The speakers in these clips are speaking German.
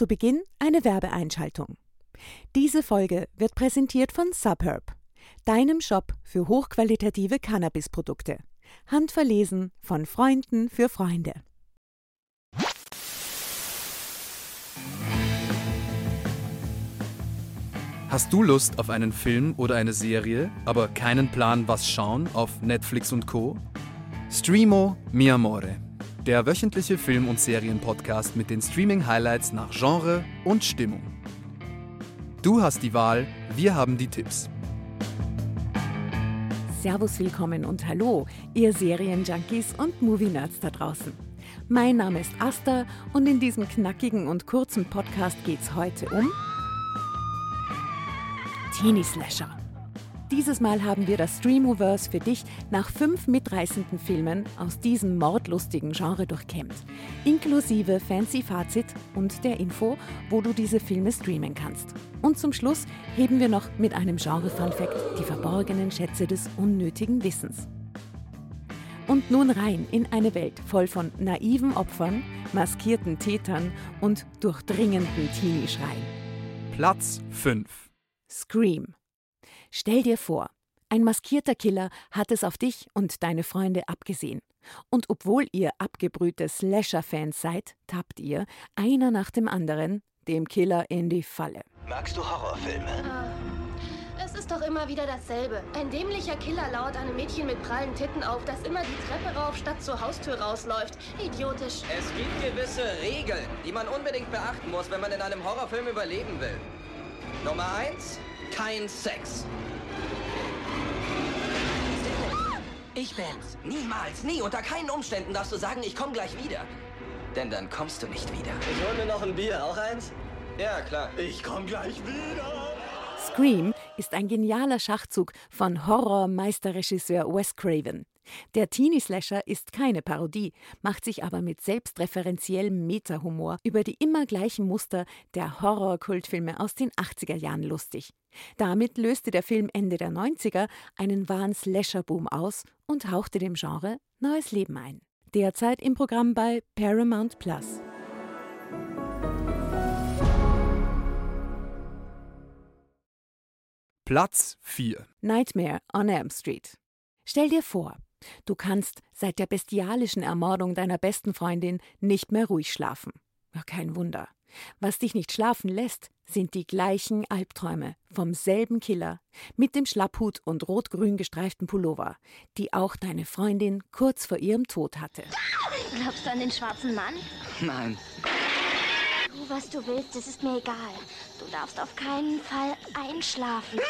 Zu Beginn eine Werbeeinschaltung. Diese Folge wird präsentiert von Subherb, deinem Shop für hochqualitative Cannabisprodukte. Handverlesen von Freunden für Freunde. Hast du Lust auf einen Film oder eine Serie, aber keinen Plan, was schauen auf Netflix und Co? Streamo Mi Amore, der wöchentliche Film- und Serienpodcast mit den Streaming-Highlights nach Genre und Stimmung. Du hast die Wahl, wir haben die Tipps. Servus, willkommen und hallo, ihr Serienjunkies und Movie-Nerds da draußen. Mein Name ist Asta und in diesem knackigen und kurzen Podcast geht's heute um Teenie Slasher. Dieses Mal haben wir das Streamoverse für dich nach fünf mitreißenden Filmen aus diesem mordlustigen Genre durchkämmt, inklusive fancy Fazit und der Info, wo du diese Filme streamen kannst. Und zum Schluss heben wir noch mit einem Genre-Funfact die verborgenen Schätze des unnötigen Wissens. Und nun rein in eine Welt voll von naiven Opfern, maskierten Tätern und durchdringenden Teenie-Schreien. Platz 5 Scream. Stell dir vor, ein maskierter Killer hat es auf dich und deine Freunde abgesehen. Und obwohl ihr abgebrühte Slasher-Fans seid, tappt ihr, einer nach dem anderen, dem Killer in die Falle. Magst du Horrorfilme? Ah, es ist doch immer wieder dasselbe. Ein dämlicher Killer lauert einem Mädchen mit prallen Titten auf, das immer die Treppe rauf statt zur Haustür rausläuft. Idiotisch. Es gibt gewisse Regeln, die man unbedingt beachten muss, wenn man in einem Horrorfilm überleben will. Nummer eins, kein Sex. Ich bin's. Niemals, nie, unter keinen Umständen darfst du sagen, ich komme gleich wieder. Denn dann kommst du nicht wieder. Ich hol mir noch ein Bier, auch eins? Ja, klar. Ich komm gleich wieder. Scream ist ein genialer Schachzug von Horror-Meisterregisseur Wes Craven. Der Teenie-Slasher ist keine Parodie, macht sich aber mit selbstreferenziellem Meta-Humor über die immer gleichen Muster der Horror-Kultfilme aus den 80er Jahren lustig. Damit löste der Film Ende der 90er einen wahren Slasher-Boom aus und hauchte dem Genre neues Leben ein. Derzeit im Programm bei Paramount Plus. Platz 4 Nightmare on Elm Street. Stell dir vor, du kannst seit der bestialischen Ermordung deiner besten Freundin nicht mehr ruhig schlafen. Ja, kein Wunder. Was dich nicht schlafen lässt, sind die gleichen Albträume vom selben Killer mit dem Schlapphut und rot-grün gestreiften Pullover, die auch deine Freundin kurz vor ihrem Tod hatte. Glaubst du an den schwarzen Mann? Nein. Tu, was du willst, es ist mir egal. Du darfst auf keinen Fall einschlafen.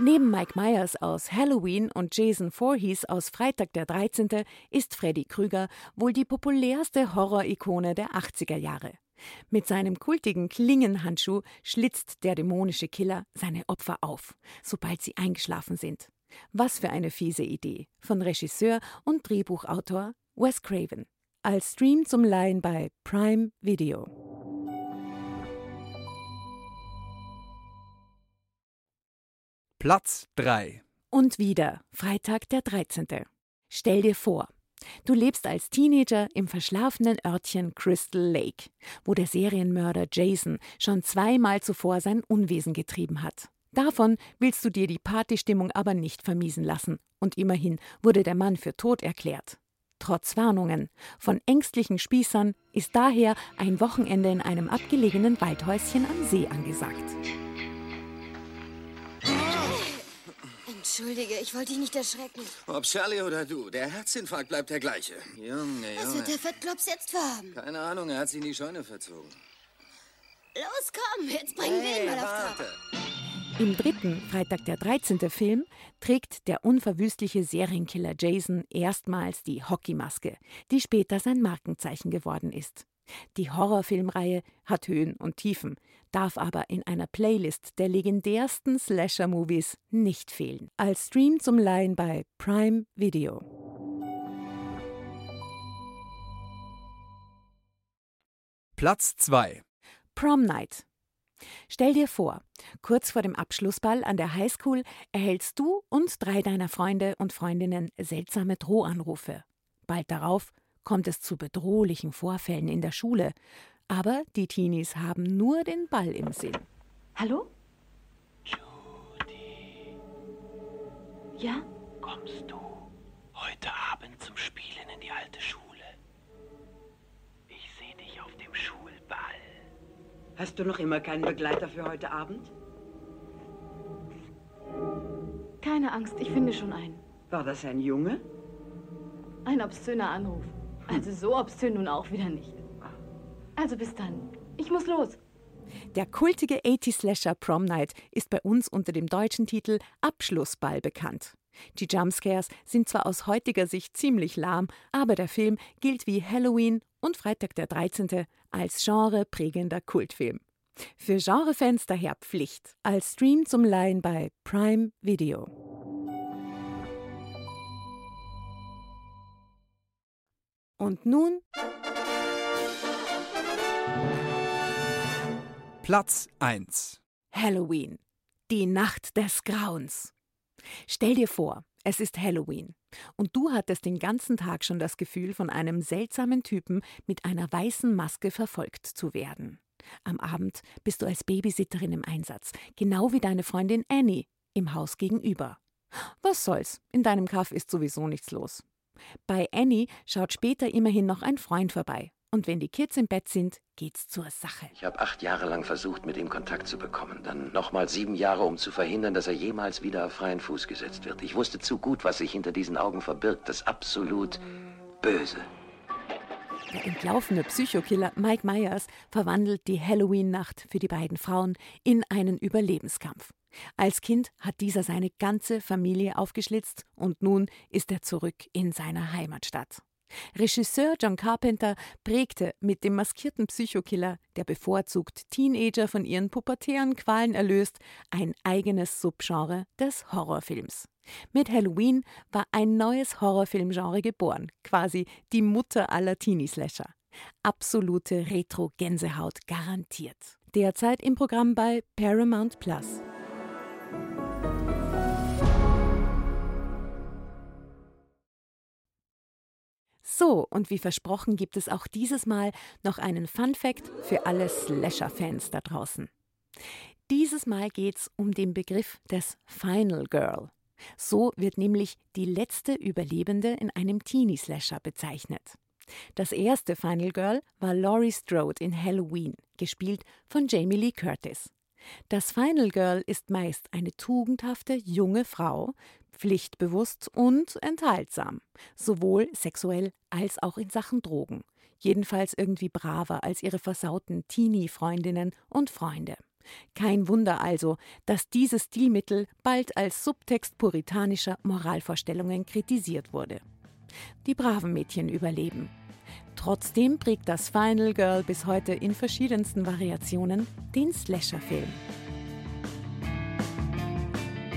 Neben Mike Myers aus Halloween und Jason Voorhees aus Freitag der 13. ist Freddy Krüger wohl die populärste Horror-Ikone der 80er Jahre. Mit seinem kultigen Klingenhandschuh schlitzt der dämonische Killer seine Opfer auf, sobald sie eingeschlafen sind. Was für eine fiese Idee von Regisseur und Drehbuchautor Wes Craven. Als Stream zum Leihen bei Prime Video. Platz 3 Und wieder Freitag der 13. Stell dir vor, du lebst als Teenager im verschlafenen Örtchen Crystal Lake, wo der Serienmörder Jason schon zweimal zuvor sein Unwesen getrieben hat. Davon willst du dir die Partystimmung aber nicht vermiesen lassen, und immerhin wurde der Mann für tot erklärt. Trotz Warnungen von ängstlichen Spießern ist daher ein Wochenende in einem abgelegenen Waldhäuschen am See angesagt. Entschuldige, ich wollte dich nicht erschrecken. Ob Charlie oder du, der Herzinfarkt bleibt der gleiche. Junge, Was Junge. wird der Fettklops jetzt vorhaben? Keine Ahnung, er hat sich in die Scheune verzogen. Los, komm, jetzt bringen wir ihn mal auf Trab. warte. Im dritten, Freitag der 13. Film, trägt der unverwüstliche Serienkiller Jason erstmals die Hockeymaske, die später sein Markenzeichen geworden ist. Die Horrorfilmreihe hat Höhen und Tiefen, darf aber in einer Playlist der legendärsten Slasher-Movies nicht fehlen. Als Stream zum Leihen bei Prime Video. Platz 2 Prom Night. Stell dir vor, kurz vor dem Abschlussball an der Highschool erhältst du und drei deiner Freunde und Freundinnen seltsame Drohanrufe. Bald darauf kommt es zu bedrohlichen Vorfällen in der Schule. Aber die Teenies haben nur den Ball im Sinn. Hallo? Judy, Ja? kommst du heute Abend zum Spielen in die alte Schule? Ich sehe dich auf dem Schulball. Hast du noch immer keinen Begleiter für heute Abend? Keine Angst, ich finde schon einen. War das ein Junge? Ein obszöner Anruf. Also so obszön nun auch wieder nicht. Also bis dann. Ich muss los. Der kultige 80-Slasher Prom Night ist bei uns unter dem deutschen Titel Abschlussball bekannt. Die Jumpscares sind zwar aus heutiger Sicht ziemlich lahm, aber der Film gilt wie Halloween und Freitag der 13. als genreprägender Kultfilm. Für Genrefans daher Pflicht, als Stream zum Leihen bei Prime Video. Und nun Platz 1. Halloween. Die Nacht des Grauens. Stell dir vor, es ist Halloween und du hattest den ganzen Tag schon das Gefühl, von einem seltsamen Typen mit einer weißen Maske verfolgt zu werden. Am Abend bist du als Babysitterin im Einsatz, genau wie deine Freundin Annie im Haus gegenüber. Was soll's, in deinem Kaff ist sowieso nichts los. Bei Annie schaut später immerhin noch ein Freund vorbei. Und wenn die Kids im Bett sind, geht's zur Sache. Ich habe acht Jahre lang versucht, mit ihm Kontakt zu bekommen. Dann nochmal sieben Jahre, um zu verhindern, dass er jemals wieder auf freien Fuß gesetzt wird. Ich wusste zu gut, was sich hinter diesen Augen verbirgt. Das absolut Böse. Der entlaufene Psychokiller Mike Myers verwandelt die Halloween-Nacht für die beiden Frauen in einen Überlebenskampf. Als Kind hat dieser seine ganze Familie aufgeschlitzt und nun ist er zurück in seiner Heimatstadt. Regisseur John Carpenter prägte mit dem maskierten Psychokiller, der bevorzugt Teenager von ihren pubertären Qualen erlöst, ein eigenes Subgenre des Horrorfilms. Mit Halloween war ein neues Horrorfilmgenre geboren, quasi die Mutter aller Teenie-Slasher. Absolute Retro-Gänsehaut garantiert. Derzeit im Programm bei Paramount Plus. So, und wie versprochen gibt es auch dieses Mal noch einen Fun Fact für alle Slasher-Fans da draußen. Dieses Mal geht's um den Begriff des Final Girl. So wird nämlich die letzte Überlebende in einem Teenie-Slasher bezeichnet. Das erste Final Girl war Laurie Strode in Halloween, gespielt von Jamie Lee Curtis. Das Final Girl ist meist eine tugendhafte junge Frau, pflichtbewusst und enthaltsam, sowohl sexuell als auch in Sachen Drogen, jedenfalls irgendwie braver als ihre versauten Teenie-Freundinnen und Freunde. Kein Wunder also, dass dieses Stilmittel bald als Subtext puritanischer Moralvorstellungen kritisiert wurde. Die braven Mädchen überleben. Trotzdem prägt das Final Girl bis heute in verschiedensten Variationen den Slasher-Film.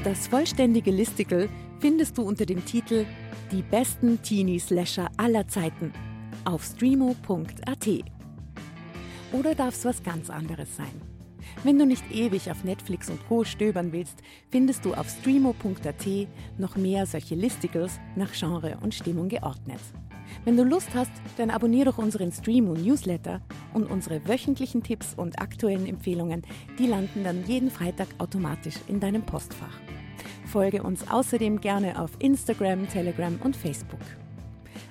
Das vollständige Listicle findest du unter dem Titel Die besten Teenie-Slasher aller Zeiten auf streamo.at. Oder darf es was ganz anderes sein? Wenn du nicht ewig auf Netflix und Co. stöbern willst, findest du auf streamo.at noch mehr solche Listicles nach Genre und Stimmung geordnet. Wenn du Lust hast, dann abonniere doch unseren Streamo Newsletter und unsere wöchentlichen Tipps und aktuellen Empfehlungen, die landen dann jeden Freitag automatisch in deinem Postfach. Folge uns außerdem gerne auf Instagram, Telegram und Facebook.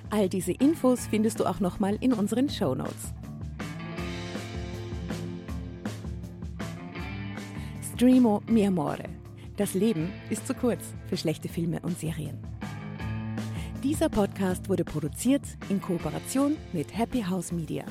All diese Infos findest du auch nochmal in unseren Show Notes. Streamo mi amore. Das Leben ist zu kurz für schlechte Filme und Serien. Dieser Podcast wurde produziert in Kooperation mit Happy House Media.